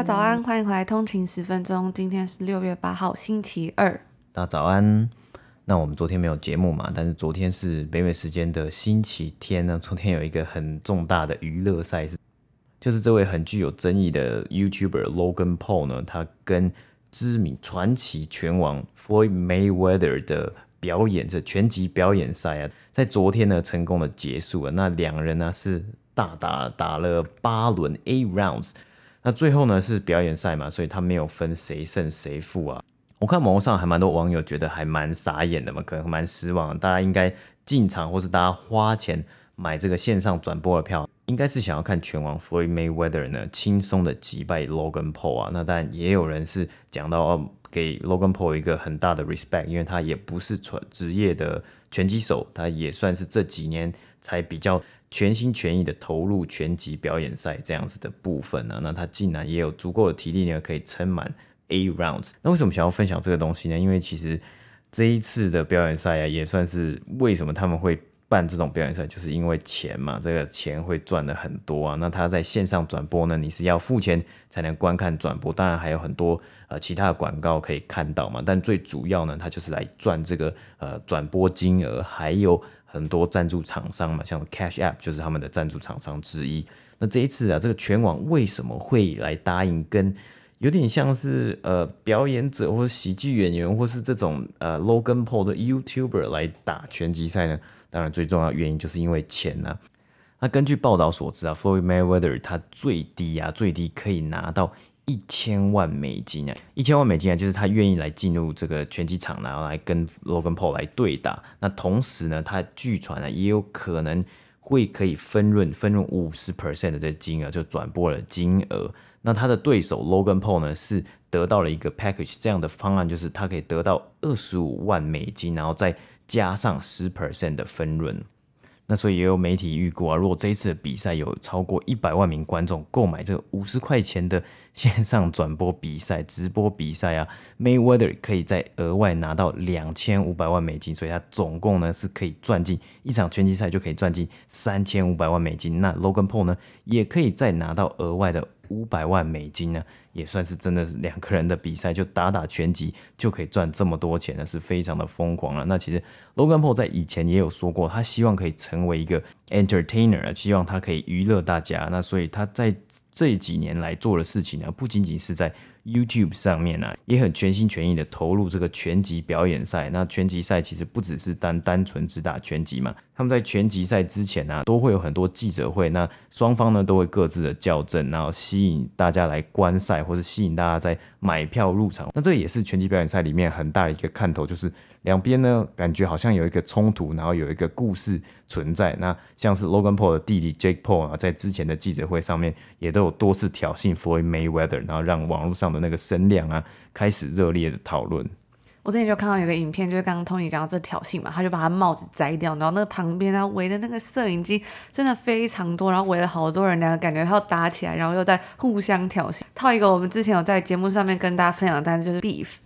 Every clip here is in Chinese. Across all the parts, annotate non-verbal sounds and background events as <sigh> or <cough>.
家早安，欢迎回来通勤十分钟。今天是六月八号，星期二。大家早安。那我们昨天没有节目嘛？但是昨天是北美时间的星期天呢。昨天有一个很重大的娱乐赛事，就是这位很具有争议的 YouTuber Logan Paul 呢，他跟知名传奇拳王 Floyd Mayweather 的表演，这拳击表演赛啊，在昨天呢成功的结束了。那两人呢是大打打了八轮 eight rounds。那最后呢是表演赛嘛，所以他没有分谁胜谁负啊。我看网络上还蛮多网友觉得还蛮傻眼的嘛，可能蛮失望。大家应该进场或是大家花钱买这个线上转播的票，应该是想要看拳王 Floyd Mayweather 呢轻松的击败 Logan Paul 啊。那当然也有人是讲到哦，给 Logan Paul 一个很大的 respect，因为他也不是纯职业的拳击手，他也算是这几年才比较。全心全意的投入拳击表演赛这样子的部分呢，那他竟然也有足够的体力呢，可以撑满 eight rounds。那为什么想要分享这个东西呢？因为其实这一次的表演赛啊，也算是为什么他们会办这种表演赛，就是因为钱嘛，这个钱会赚的很多啊。那他在线上转播呢，你是要付钱才能观看转播，当然还有很多呃其他的广告可以看到嘛。但最主要呢，他就是来赚这个呃转播金额，还有。很多赞助厂商嘛，像 Cash App 就是他们的赞助厂商之一。那这一次啊，这个拳王为什么会来答应跟有点像是呃表演者或者喜剧演员，或是这种呃 Logan Paul 的 YouTuber 来打拳击赛呢？当然最重要原因就是因为钱啊。那根据报道所知啊，Floyd Mayweather 他最低啊最低可以拿到。一千万美金啊！一千万美金啊，就是他愿意来进入这个拳击场，然后来跟 Logan Paul 来对打。那同时呢，他据传呢，也有可能会可以分润分润五十 percent 的这金额，就转播的金额。那他的对手 Logan Paul 呢，是得到了一个 package 这样的方案，就是他可以得到二十五万美金，然后再加上十 percent 的分润。那所以也有媒体预估啊，如果这一次的比赛有超过一百万名观众购买这个五十块钱的 <laughs> 线上转播比赛、直播比赛啊，Mayweather 可以再额外拿到两千五百万美金，所以他总共呢是可以赚进一场拳击赛就可以赚进三千五百万美金。那 Logan Paul 呢也可以再拿到额外的五百万美金呢。也算是真的是两个人的比赛，就打打拳击就可以赚这么多钱呢，是非常的疯狂了。那其实 Logan Paul 在以前也有说过，他希望可以成为一个 entertainer，希望他可以娱乐大家。那所以他在这几年来做的事情呢，不仅仅是在 YouTube 上面呢、也很全心全意的投入这个拳击表演赛。那拳击赛其实不只是单单纯只打拳击嘛，他们在拳击赛之前呢、都会有很多记者会，那双方呢都会各自的校正，然后吸引大家来观赛，或是吸引大家在买票入场。那这也是拳击表演赛里面很大的一个看头，就是。两边呢，感觉好像有一个冲突，然后有一个故事存在。那像是 Logan Paul 的弟弟 Jake Paul 啊，在之前的记者会上面也都有多次挑衅 Floyd Mayweather，然后让网络上的那个声量啊开始热烈的讨论。我之前就看到有个影片，就是刚刚 Tony 讲到这挑衅嘛，他就把他帽子摘掉，然后那个旁边啊围的那个摄影机真的非常多，然后围了好多人，两个感觉要打起来，然后又在互相挑衅。套一个我们之前有在节目上面跟大家分享的单词，就是 beef。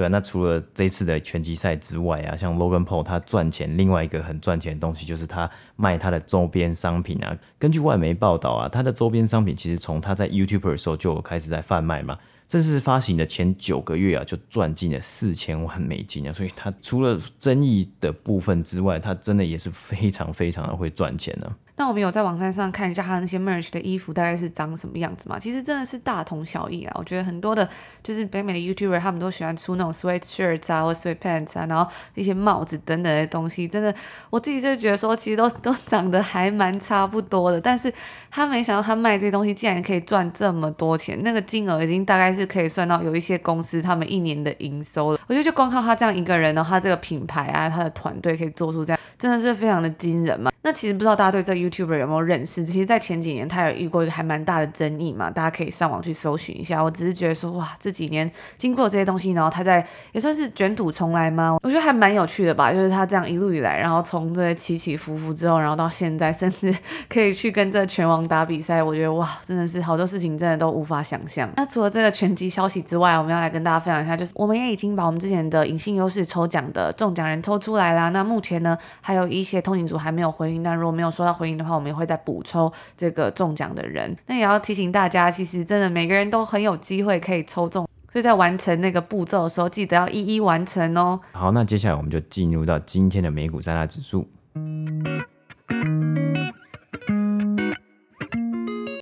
对啊，那除了这次的拳击赛之外啊，像 Logan Paul 他赚钱，另外一个很赚钱的东西就是他卖他的周边商品啊。根据外媒报道啊，他的周边商品其实从他在 YouTuber 的时候就开始在贩卖嘛。正式发行的前九个月啊，就赚进了四千万美金啊。所以他除了争议的部分之外，他真的也是非常非常的会赚钱呢、啊。那我们有在网站上看一下他那些 merch 的衣服大概是长什么样子嘛？其实真的是大同小异啊。我觉得很多的，就是北美的 YouTuber 他们都喜欢出那种 sweatshirts 啊，或 sweatpants 啊，然后一些帽子等等的东西。真的，我自己就觉得说，其实都都长得还蛮差不多的。但是他没想到他卖这些东西竟然可以赚这么多钱，那个金额已经大概是可以算到有一些公司他们一年的营收了。我觉得就光靠他这样一个人，然后他这个品牌啊，他的团队可以做出这样，真的是非常的惊人嘛。那其实不知道大家对这个 YouTuber 有没有认识？其实，在前几年他有遇过一个还蛮大的争议嘛，大家可以上网去搜寻一下。我只是觉得说，哇，这几年经过这些东西，然后他在也算是卷土重来吗？我觉得还蛮有趣的吧。就是他这样一路以来，然后从这些起起伏伏之后，然后到现在，甚至可以去跟这拳王打比赛，我觉得哇，真的是好多事情真的都无法想象。那除了这个拳击消息之外，我们要来跟大家分享一下，就是我们也已经把我们之前的隐性优势抽奖的中奖人抽出来啦。那目前呢，还有一些通勤组还没有回应，但如果没有收到回应的话，我们也会再补抽这个中奖的人。那也要提醒大家，其实真的每个人都很有机会可以抽中，所以在完成那个步骤的时候，记得要一一完成哦。好，那接下来我们就进入到今天的美股三大指数。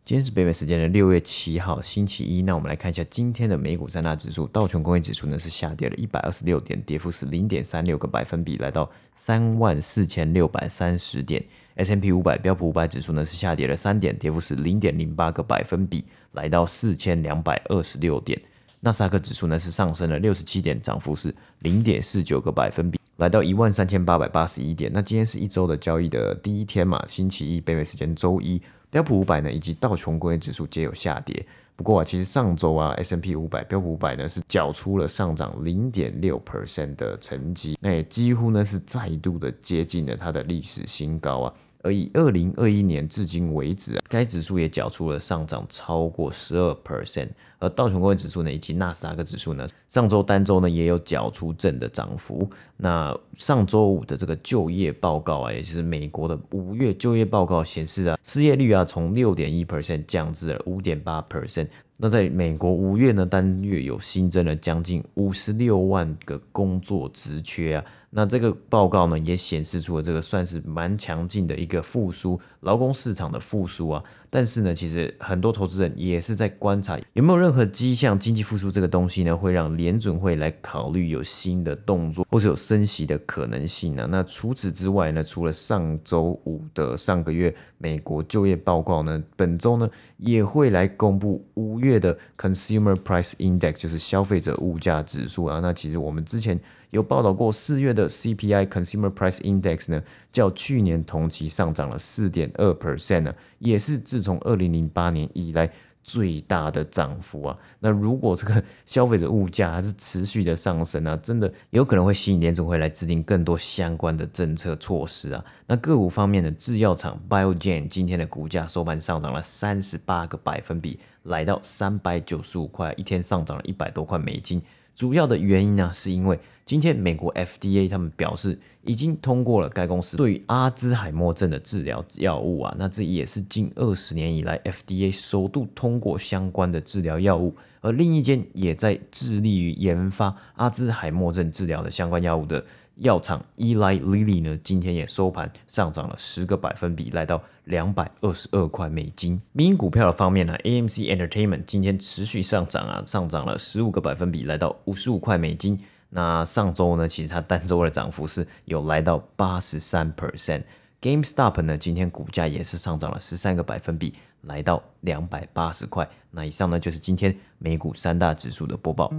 今天是北美时间的六月七号，星期一。那我们来看一下今天的美股三大指数。道琼工业指数呢是下跌了一百二十六点，跌幅是零点三六个百分比，来到三万四千六百三十点。S&P 五百标普五百指数呢是下跌了三点，跌幅是零点零八个百分比，来到四千两百二十六点。纳斯达克指数呢是上升了六十七点，涨幅是零点四九个百分比，来到一万三千八百八十一点。那今天是一周的交易的第一天嘛，星期一，北美时间周一。标普五百呢，以及道琼工业指数皆有下跌。不过啊，其实上周啊，S&P 五百、标普五百呢是缴出了上涨零点六 percent 的成绩，那也几乎呢是再度的接近了它的历史新高啊。而以二零二一年至今为止，该指数也缴出了上涨超过十二 percent。而道琼工业指数呢，以及纳斯达克指数呢，上周单周呢也有缴出正的涨幅。那上周五的这个就业报告啊，也就是美国的五月就业报告显示啊，失业率啊从六点一 percent 降至了五点八 percent。那在美国五月呢，单月有新增了将近五十六万个工作职缺啊。那这个报告呢，也显示出了这个算是蛮强劲的一个复苏，劳工市场的复苏啊。但是呢，其实很多投资人也是在观察有没有任何迹象，经济复苏这个东西呢，会让联准会来考虑有新的动作，或是有升息的可能性呢。那除此之外呢，除了上周五的上个月美国就业报告呢，本周呢也会来公布五月的 Consumer Price Index，就是消费者物价指数啊。那其实我们之前。有报道过，四月的 CPI Consumer Price Index 呢，较去年同期上涨了四点二 percent 呢，也是自从二零零八年以来最大的涨幅啊。那如果这个消费者物价还是持续的上升啊，真的有可能会吸引联准会来制定更多相关的政策措施啊。那个股方面的制药厂 Biogen 今天的股价收盘上涨了三十八个百分比，来到三百九十五块，一天上涨了一百多块美金。主要的原因呢，是因为今天美国 FDA 他们表示已经通过了该公司对于阿兹海默症的治疗药物啊，那这也是近二十年以来 FDA 首度通过相关的治疗药物，而另一间也在致力于研发阿兹海默症治疗的相关药物的。药厂 Eli Lilly 呢，今天也收盘上涨了十个百分比，来到两百二十二块美金。民营股票的方面呢，AMC Entertainment 今天持续上涨啊，上涨了十五个百分比，来到五十五块美金。那上周呢，其实它单周的涨幅是有来到八十三 percent。GameStop 呢，今天股价也是上涨了十三个百分比，来到两百八十块。那以上呢，就是今天美股三大指数的播报。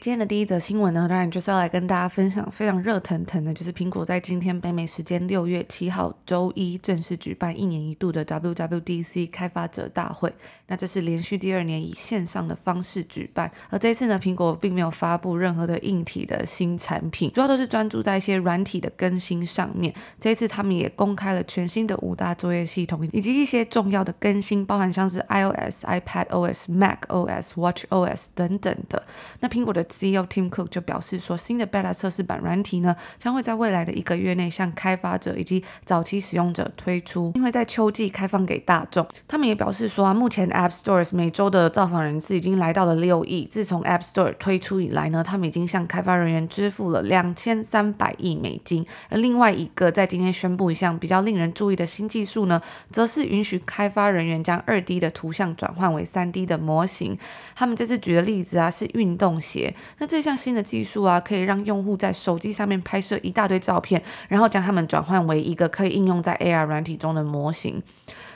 今天的第一则新闻呢，当然就是要来跟大家分享非常热腾腾的，就是苹果在今天北美时间六月七号周一正式举办一年一度的 WWDC 开发者大会。那这是连续第二年以线上的方式举办，而这一次呢，苹果并没有发布任何的硬体的新产品，主要都是专注在一些软体的更新上面。这一次他们也公开了全新的五大作业系统以及一些重要的更新，包含像是 iOS、iPadOS、macOS、watchOS 等等的。那苹果的 CEO Tim Cook 就表示说，新的 Beta 测试版软体呢，将会在未来的一个月内向开发者以及早期使用者推出，并会在秋季开放给大众。他们也表示说啊，目前 App Stores 每周的造访人次已经来到了六亿。自从 App Store 推出以来呢，他们已经向开发人员支付了两千三百亿美金。而另外一个在今天宣布一项比较令人注意的新技术呢，则是允许开发人员将二 D 的图像转换为三 D 的模型。他们这次举的例子啊，是运动鞋。那这项新的技术啊，可以让用户在手机上面拍摄一大堆照片，然后将它们转换为一个可以应用在 AR 软体中的模型。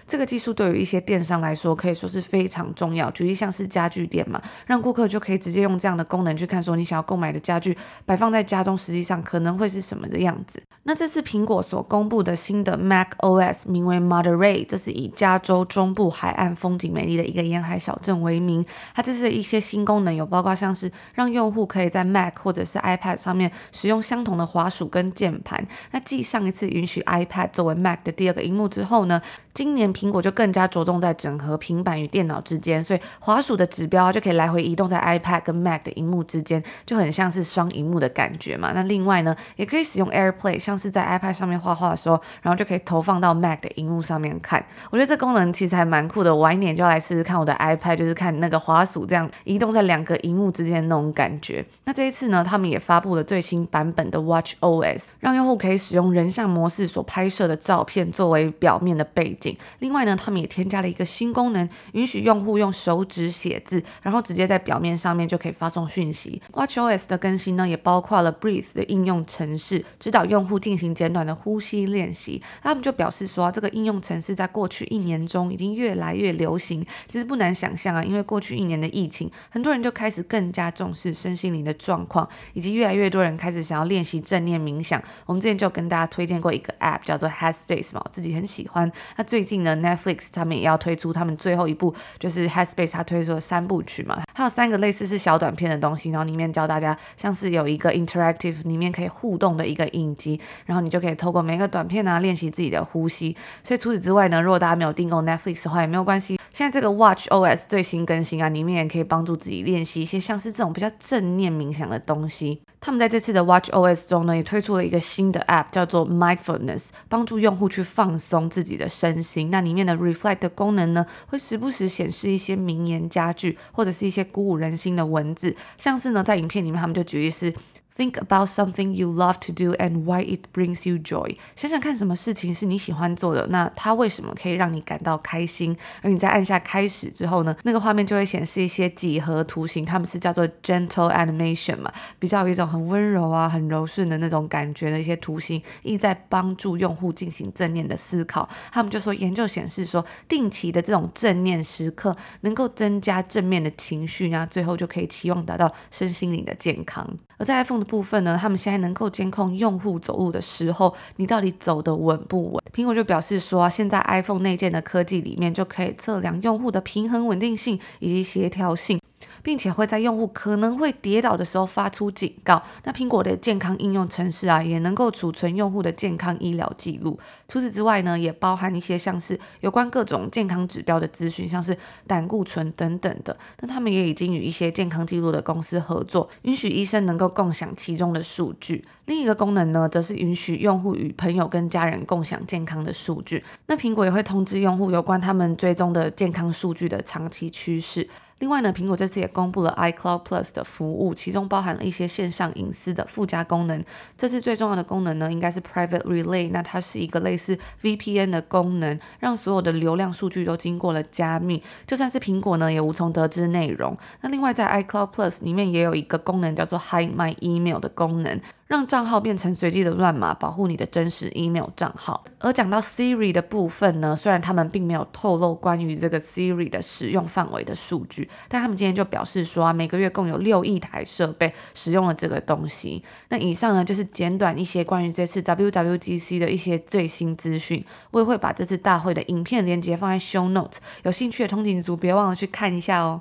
这个技术对于一些电商来说可以说是非常重要。举例像是家具店嘛，让顾客就可以直接用这样的功能去看说你想要购买的家具摆放在家中，实际上可能会是什么的样子。那这次苹果所公布的新的 Mac OS 名为 Monterey，这是以加州中部海岸风景美丽的一个沿海小镇为名。它这次的一些新功能有包括像是让用户可以在 Mac 或者是 iPad 上面使用相同的滑鼠跟键盘。那继上一次允许 iPad 作为 Mac 的第二个荧幕之后呢，今年苹果就更加着重在整合平板与电脑之间，所以滑鼠的指标就可以来回移动在 iPad 跟 Mac 的荧幕之间，就很像是双荧幕的感觉嘛。那另外呢，也可以使用 AirPlay，像是在 iPad 上面画画的时候，然后就可以投放到 Mac 的荧幕上面看。我觉得这功能其实还蛮酷的，晚一点就要来试试看我的 iPad，就是看那个滑鼠这样移动在两个荧幕之间的那种感觉。那这一次呢，他们也发布了最新版本的 Watch OS，让用户可以使用人像模式所拍摄的照片作为表面的背景。另外呢，他们也添加了一个新功能，允许用户用手指写字，然后直接在表面上面就可以发送讯息。Watch OS 的更新呢，也包括了 Breathe 的应用程式，指导用户进行简短的呼吸练习。他们就表示说，这个应用程式在过去一年中已经越来越流行。其实不难想象啊，因为过去一年的疫情，很多人就开始更加重视身心灵的状况，以及越来越多人开始想要练习正念冥想。我们之前就跟大家推荐过一个 App 叫做 Headspace 嘛，我自己很喜欢。那最最近呢，Netflix 他们也要推出他们最后一部，就是 Headspace 他推出的三部曲嘛，还有三个类似是小短片的东西，然后里面教大家像是有一个 Interactive 里面可以互动的一个影集，然后你就可以透过每个短片呢练习自己的呼吸。所以除此之外呢，如果大家没有订购 Netflix 的话也没有关系，现在这个 Watch OS 最新更新啊，里面也可以帮助自己练习一些像是这种比较正念冥想的东西。他们在这次的 Watch OS 中呢，也推出了一个新的 App，叫做 Mindfulness，帮助用户去放松自己的身心。那里面的 Reflect 的功能呢，会时不时显示一些名言佳句，或者是一些鼓舞人心的文字。像是呢，在影片里面，他们就举例是。Think about something you love to do and why it brings you joy。想想看，什么事情是你喜欢做的，那它为什么可以让你感到开心？而你在按下开始之后呢，那个画面就会显示一些几何图形，它们是叫做 gentle animation 嘛，比较有一种很温柔啊、很柔顺的那种感觉的一些图形，意在帮助用户进行正念的思考。他们就说，研究显示说，定期的这种正念时刻能够增加正面的情绪，然后最后就可以期望达到身心灵的健康。而在 iPhone 部分呢，他们现在能够监控用户走路的时候，你到底走的稳不稳？苹果就表示说，现在 iPhone 内建的科技里面就可以测量用户的平衡稳定性以及协调性。并且会在用户可能会跌倒的时候发出警告。那苹果的健康应用程式啊，也能够储存用户的健康医疗记录。除此之外呢，也包含一些像是有关各种健康指标的资讯，像是胆固醇等等的。那他们也已经与一些健康记录的公司合作，允许医生能够共享其中的数据。另一个功能呢，则是允许用户与朋友跟家人共享健康的数据。那苹果也会通知用户有关他们追踪的健康数据的长期趋势。另外呢，苹果这次也公布了 iCloud Plus 的服务，其中包含了一些线上隐私的附加功能。这次最重要的功能呢，应该是 Private Relay，那它是一个类似 VPN 的功能，让所有的流量数据都经过了加密，就算是苹果呢，也无从得知内容。那另外在 iCloud Plus 里面也有一个功能叫做 Hide My Email 的功能。让账号变成随机的乱码，保护你的真实 email 账号。而讲到 Siri 的部分呢，虽然他们并没有透露关于这个 Siri 的使用范围的数据，但他们今天就表示说啊，每个月共有六亿台设备使用了这个东西。那以上呢，就是简短一些关于这次 WWDC 的一些最新资讯。我也会把这次大会的影片连接放在 Show Note，有兴趣的通勤族别忘了去看一下哦。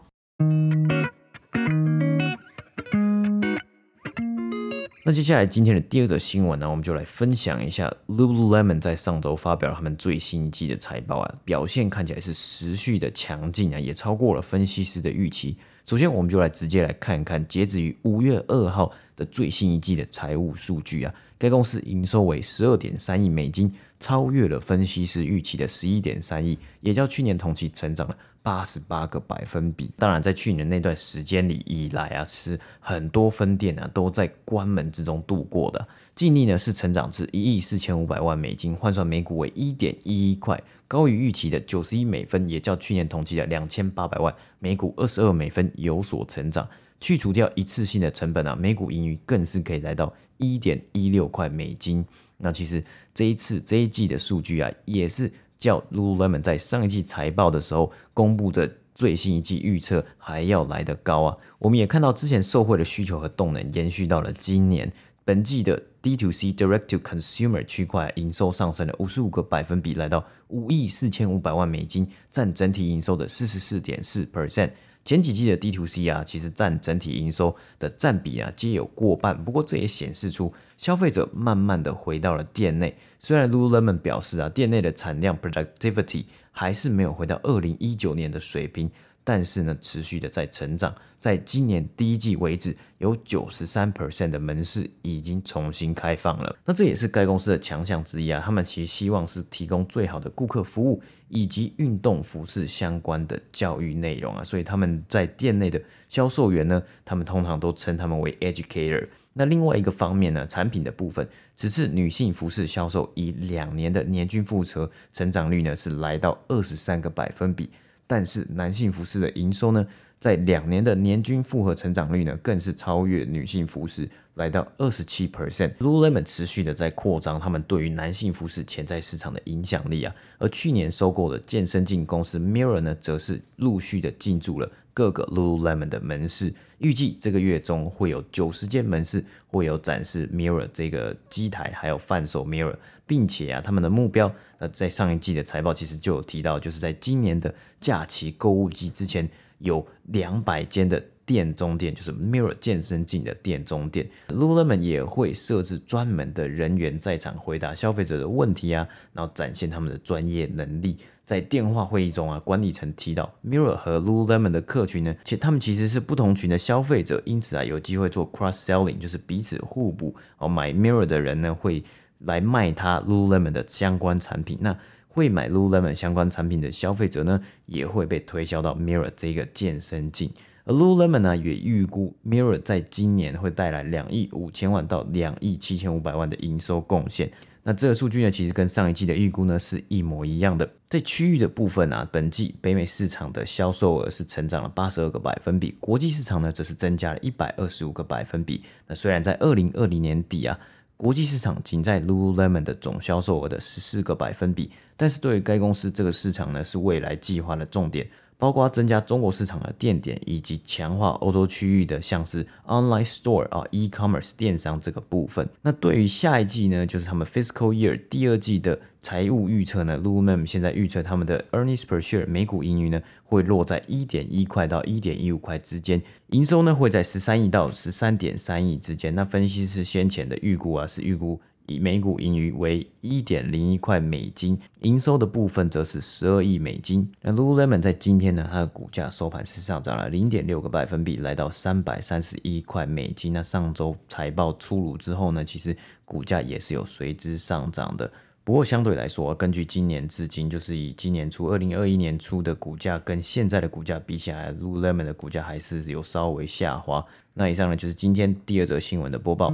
那接下来今天的第二则新闻呢，我们就来分享一下 Lululemon 在上周发表了他们最新一季的财报啊，表现看起来是持续的强劲啊，也超过了分析师的预期。首先，我们就来直接来看一看截止于五月二号的最新一季的财务数据啊，该公司营收为十二点三亿美金，超越了分析师预期的十一点三亿，也较去年同期成长了。八十八个百分比。当然，在去年那段时间里以来啊，是很多分店啊都在关门之中度过的。净利呢是成长至一亿四千五百万美金，换算每股为一点一一块，高于预期的九十一美分，也较去年同期的两千八百万每股二十二美分有所成长。去除掉一次性的成本啊，每股盈余更是可以来到一点一六块美金。那其实这一次这一季的数据啊，也是。较 Lululemon 在上一季财报的时候公布的最新一季预测还要来得高啊！我们也看到之前受惠的需求和动能延续到了今年，本季的 D2C Direct to Consumer 区块营收上升了五十五个百分比，来到五亿四千五百万美金，占整体营收的四十四点四 percent。前几季的 D to C 啊，其实占整体营收的占比啊，皆有过半。不过这也显示出消费者慢慢的回到了店内。虽然 Lululemon 表示啊，店内的产量 productivity 还是没有回到二零一九年的水平。但是呢，持续的在成长，在今年第一季为止，有九十三 percent 的门市已经重新开放了。那这也是该公司的强项之一啊。他们其实希望是提供最好的顾客服务，以及运动服饰相关的教育内容啊。所以他们在店内的销售员呢，他们通常都称他们为 educator。那另外一个方面呢，产品的部分，此次女性服饰销售以两年的年均复合成长率呢，是来到二十三个百分比。但是男性服饰的营收呢，在两年的年均复合成长率呢，更是超越女性服饰，来到二十七 percent。Lululemon 持续的在扩张他们对于男性服饰潜在市场的影响力啊。而去年收购的健身镜公司 Mirror 呢，则是陆续的进驻了各个 Lululemon 的门市，预计这个月中会有九十间门市会有展示 Mirror 这个机台，还有贩售 Mirror。并且啊，他们的目标，那在上一季的财报其实就有提到，就是在今年的假期购物季之前，有两百间的店中店，就是 Mirror 健身镜的店中店。Lululemon 也会设置专门的人员在场回答消费者的问题啊，然后展现他们的专业能力。在电话会议中啊，管理层提到 Mirror 和 Lululemon 的客群呢，其实他们其实是不同群的消费者，因此啊，有机会做 cross selling，就是彼此互补。哦，买 Mirror 的人呢会。来卖他 Lululemon 的相关产品，那会买 Lululemon 相关产品的消费者呢，也会被推销到 Mirror 这个健身镜。而 Lululemon 呢，也预估 Mirror 在今年会带来两亿五千万到两亿七千五百万的营收贡献。那这个数据呢，其实跟上一季的预估呢是一模一样的。在区域的部分啊，本季北美市场的销售额是成长了八十二个百分比，国际市场呢则是增加了一百二十五个百分比。那虽然在二零二零年底啊。国际市场仅在 Lululemon 的总销售额的十四个百分比，但是对于该公司这个市场呢，是未来计划的重点。包括增加中国市场的店点，以及强化欧洲区域的像是 online store 啊 e-commerce 电商这个部分。那对于下一季呢，就是他们 fiscal year 第二季的财务预测呢，Lululemon 现在预测他们的 earnings per share 每股盈余呢会落在一点一块到一点一五块之间，营收呢会在十三亿到十三点三亿之间。那分析师先前的预估啊是预估。以每股盈余为一点零一块美金，营收的部分则是十二亿美金。那 Lululemon 在今天呢，它的股价收盘是上涨了零点六个百分比，来到三百三十一块美金。那上周财报出炉之后呢，其实股价也是有随之上涨的。不过相对来说，根据今年至今，就是以今年初二零二一年初的股价跟现在的股价比起来，Lululemon 的股价还是有稍微下滑。那以上呢，就是今天第二则新闻的播报。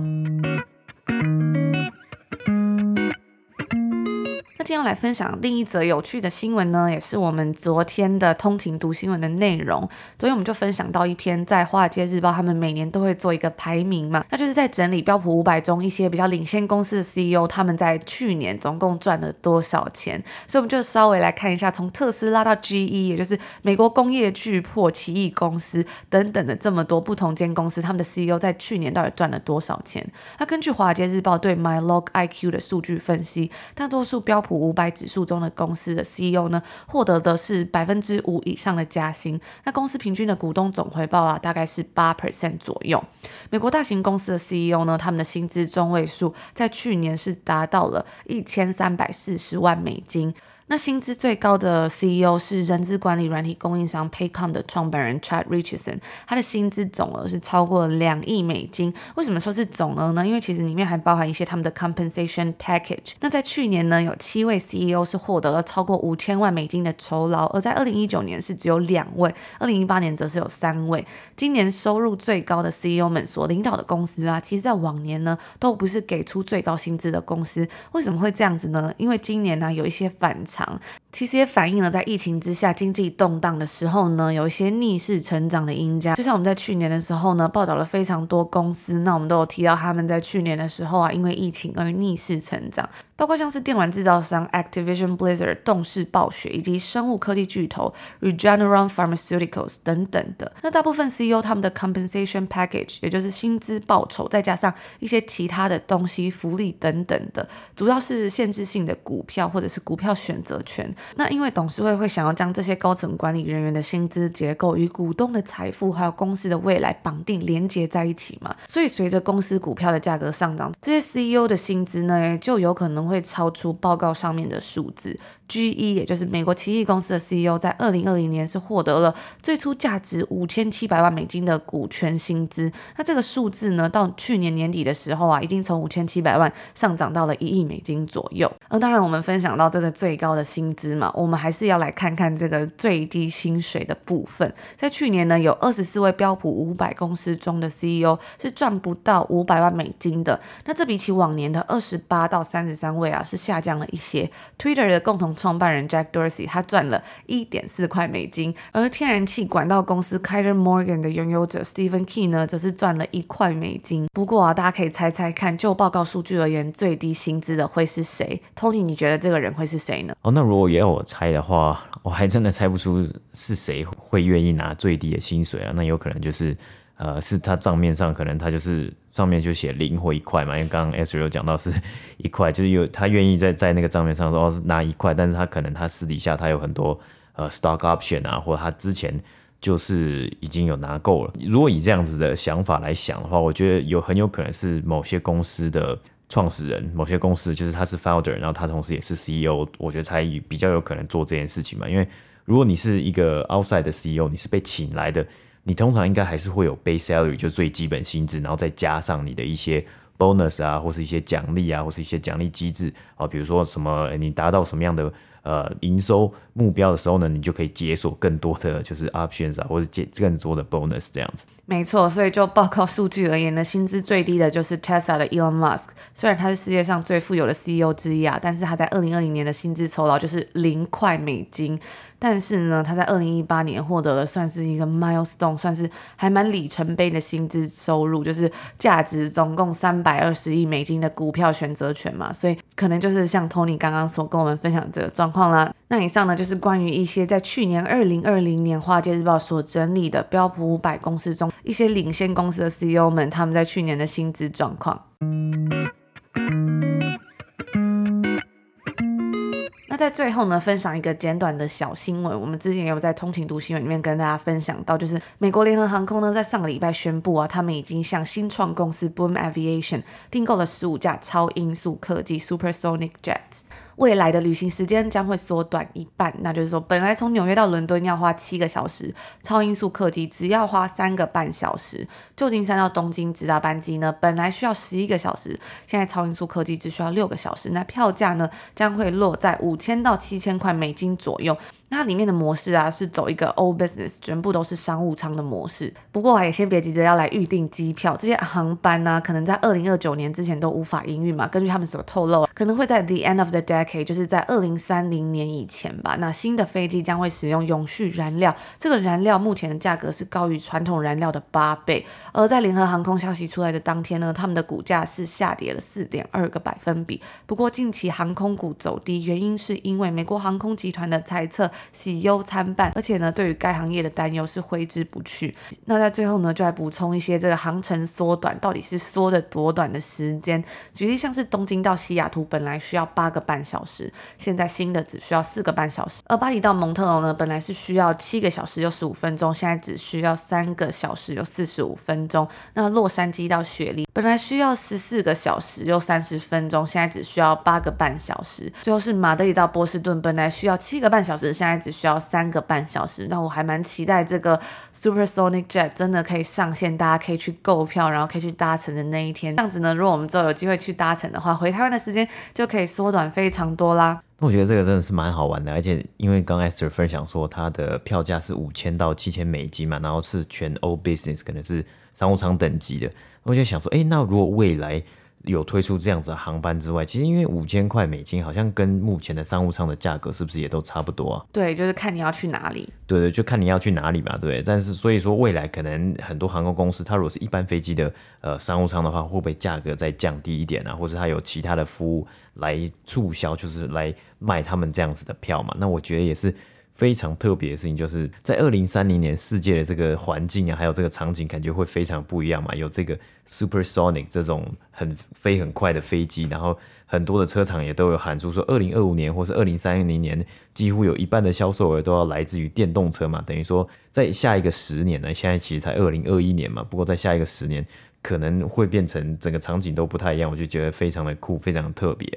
今天要来分享另一则有趣的新闻呢，也是我们昨天的通勤读新闻的内容。昨天我们就分享到一篇在《华尔街日报》，他们每年都会做一个排名嘛，那就是在整理标普五百中一些比较领先公司的 CEO，他们在去年总共赚了多少钱。所以我们就稍微来看一下，从特斯拉到 GE，也就是美国工业巨擘、奇异公司等等的这么多不同间公司，他们的 CEO 在去年到底赚了多少钱？那根据《华尔街日报》对 MyLogIQ 的数据分析，大多数标普五百指数中的公司的 CEO 呢，获得的是百分之五以上的加薪。那公司平均的股东总回报啊，大概是八 percent 左右。美国大型公司的 CEO 呢，他们的薪资中位数在去年是达到了一千三百四十万美金。那薪资最高的 CEO 是人资管理软体供应商 Paycom 的创办人 Chad Richardson，他的薪资总额是超过两亿美金。为什么说是总额呢？因为其实里面还包含一些他们的 compensation package。那在去年呢，有七位 CEO 是获得了超过五千万美金的酬劳，而在二零一九年是只有两位，二零一八年则是有三位。今年收入最高的 CEO 们所领导的公司啊，其实在往年呢都不是给出最高薪资的公司。为什么会这样子呢？因为今年呢有一些反差。长。其实也反映了在疫情之下经济动荡的时候呢，有一些逆势成长的赢家。就像我们在去年的时候呢，报道了非常多公司，那我们都有提到他们在去年的时候啊，因为疫情而逆势成长，包括像是电玩制造商 Activision Blizzard 动视暴雪，以及生物科技巨头 Regeneron Pharmaceuticals 等等的。那大部分 CEO 他们的 compensation package，也就是薪资报酬，再加上一些其他的东西，福利等等的，主要是限制性的股票或者是股票选择权。那因为董事会会想要将这些高层管理人员的薪资结构与股东的财富还有公司的未来绑定连接在一起嘛，所以随着公司股票的价格上涨，这些 CEO 的薪资呢就有可能会超出报告上面的数字。GE 也就是美国奇异公司的 CEO 在二零二零年是获得了最初价值五千七百万美金的股权薪资，那这个数字呢到去年年底的时候啊，已经从五千七百万上涨到了一亿美金左右。而当然我们分享到这个最高的薪资。嘛，我们还是要来看看这个最低薪水的部分。在去年呢，有二十四位标普五百公司中的 CEO 是赚不到五百万美金的。那这比起往年的二十八到三十三位啊，是下降了一些。Twitter 的共同创办人 Jack Dorsey 他赚了一点四块美金，而天然气管道公司 Kinder Morgan 的拥有者 Stephen Key 呢，则是赚了一块美金。不过啊，大家可以猜猜看，就报告数据而言，最低薪资的会是谁？Tony，你觉得这个人会是谁呢？哦，那如果要我猜的话，我还真的猜不出是谁会愿意拿最低的薪水啊。那有可能就是，呃，是他账面上可能他就是上面就写零或一块嘛。因为刚刚 S 有讲到是一块，就是有他愿意在在那个账面上说是拿一块，但是他可能他私底下他有很多呃 stock option 啊，或者他之前就是已经有拿够了。如果以这样子的想法来想的话，我觉得有很有可能是某些公司的。创始人，某些公司就是他是 founder，然后他同时也是 CEO，我觉得才比较有可能做这件事情嘛。因为如果你是一个 outside 的 CEO，你是被请来的，你通常应该还是会有 base salary，就最基本薪资，然后再加上你的一些 bonus 啊，或是一些奖励啊，或是一些奖励机制啊，比如说什么你达到什么样的。呃，营收目标的时候呢，你就可以解锁更多的就是 options 啊，或者解更多的 bonus 这样子。没错，所以就报告数据而言呢，薪资最低的就是 Tesla 的 Elon Musk，虽然他是世界上最富有的 CEO 之一啊，但是他在二零二零年的薪资酬劳就是零块美金。但是呢，他在二零一八年获得了算是一个 milestone，算是还蛮里程碑的薪资收入，就是价值总共三百二十亿美金的股票选择权嘛，所以可能就是像 Tony 刚刚所跟我们分享这个状况啦。那以上呢，就是关于一些在去年二零二零年华尔街日报所整理的标普五百公司中一些领先公司的 CEO 们他们在去年的薪资状况。在最后呢，分享一个简短的小新闻。我们之前也有在通勤读新闻里面跟大家分享到，就是美国联合航空呢，在上个礼拜宣布啊，他们已经向新创公司 Boom Aviation 订购了十五架超音速客机 Supersonic Jets。未来的旅行时间将会缩短一半，那就是说，本来从纽约到伦敦要花七个小时，超音速客机只要花三个半小时；旧金山到东京直达班机呢，本来需要十一个小时，现在超音速客机只需要六个小时。那票价呢，将会落在五千到七千块美金左右。那里面的模式啊，是走一个 all business，全部都是商务舱的模式。不过啊，也先别急着要来预订机票，这些航班呢、可能在二零二九年之前都无法营运嘛。根据他们所透露，可能会在 the end of the decade，可以就是在二零三零年以前吧。那新的飞机将会使用永续燃料，这个燃料目前的价格是高于传统燃料的八倍。而在联合航空消息出来的当天呢，他们的股价是下跌了四点二个百分比。不过近期航空股走低，原因是因为美国航空集团的猜测。喜忧参半，而且呢，对于该行业的担忧是挥之不去。那在最后呢，就来补充一些这个航程缩短到底是缩的多短的时间。举例像是东京到西雅图本来需要八个半小时小时，现在新的只需要四个半小时。而巴黎到蒙特娄呢，本来是需要七个小时又十五分钟，现在只需要三个小时又四十五分钟。那洛杉矶到雪梨本来需要十四个小时又三十分钟，现在只需要八个半小时。最后是马德里到波士顿本来需要七个半小时，现在只需要三个半小时，那我还蛮期待这个 Supersonic Jet 真的可以上线，大家可以去购票，然后可以去搭乘的那一天。这样子呢，如果我们之后有机会去搭乘的话，回台湾的时间就可以缩短非常多啦。那我觉得这个真的是蛮好玩的，而且因为刚 Esther 分享说它的票价是五千到七千美金嘛，然后是全欧 business，可能是商务舱等级的。我就想说，哎，那如果未来有推出这样子的航班之外，其实因为五千块美金好像跟目前的商务舱的价格是不是也都差不多啊？对，就是看你要去哪里。对对，就看你要去哪里嘛，对。但是所以说未来可能很多航空公司，它如果是一般飞机的呃商务舱的话，会不会价格再降低一点啊？或者它有其他的服务来促销，就是来卖他们这样子的票嘛？那我觉得也是。非常特别的事情，就是在二零三零年，世界的这个环境啊，还有这个场景，感觉会非常不一样嘛。有这个 Supersonic 这种很飞很快的飞机，然后很多的车厂也都有喊出说，二零二五年或是二零三零年，几乎有一半的销售额都要来自于电动车嘛。等于说，在下一个十年呢，现在其实才二零二一年嘛，不过在下一个十年，可能会变成整个场景都不太一样，我就觉得非常的酷，非常的特别。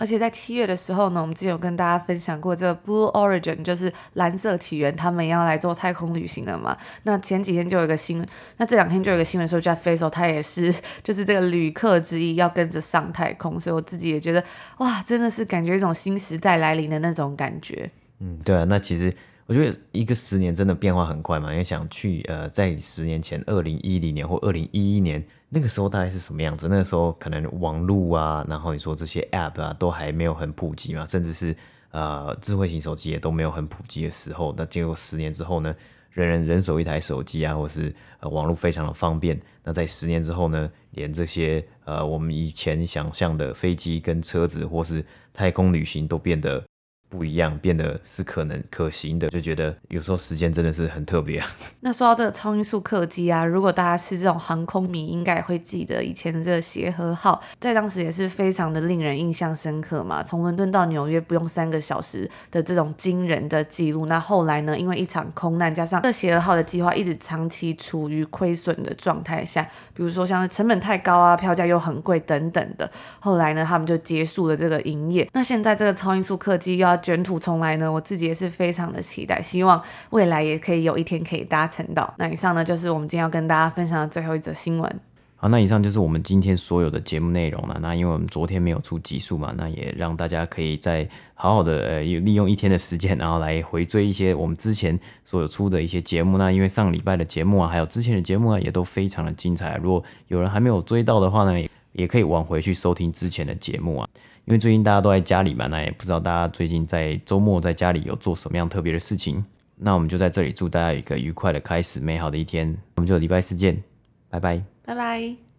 而且在七月的时候呢，我们之前有跟大家分享过这个 Blue Origin，就是蓝色起源，他们要来做太空旅行了嘛。那前几天就有一个新闻，那这两天就有一个新闻说，Jeff Bezos 他也是就是这个旅客之一，要跟着上太空。所以我自己也觉得，哇，真的是感觉一种新时代来临的那种感觉。嗯，对啊，那其实。我觉得一个十年真的变化很快嘛，因为想去呃，在十年前，二零一零年或二零一一年那个时候大概是什么样子？那个时候可能网络啊，然后你说这些 App 啊都还没有很普及嘛，甚至是呃智慧型手机也都没有很普及的时候。那经过十年之后呢，人人人手一台手机啊，或是网络非常的方便。那在十年之后呢，连这些呃我们以前想象的飞机跟车子或是太空旅行都变得。不一样，变得是可能可行的，就觉得有时候时间真的是很特别啊。<laughs> 那说到这个超音速客机啊，如果大家是这种航空迷，应该也会记得以前的这个协和号，在当时也是非常的令人印象深刻嘛。从伦敦到纽约不用三个小时的这种惊人的记录。那后来呢，因为一场空难，加上这协和号的计划一直长期处于亏损的状态下，比如说像成本太高啊，票价又很贵等等的，后来呢，他们就结束了这个营业。那现在这个超音速客机又要卷土重来呢，我自己也是非常的期待，希望未来也可以有一天可以搭乘到。那以上呢，就是我们今天要跟大家分享的最后一则新闻。好，那以上就是我们今天所有的节目内容了。那因为我们昨天没有出集数嘛，那也让大家可以再好好的呃利用一天的时间，然后来回追一些我们之前所有出的一些节目。那因为上礼拜的节目啊，还有之前的节目啊，也都非常的精彩。如果有人还没有追到的话呢，也可以往回去收听之前的节目啊。因为最近大家都在家里嘛，那也不知道大家最近在周末在家里有做什么样特别的事情。那我们就在这里祝大家一个愉快的开始，美好的一天。我们就礼拜四见，拜拜，拜拜。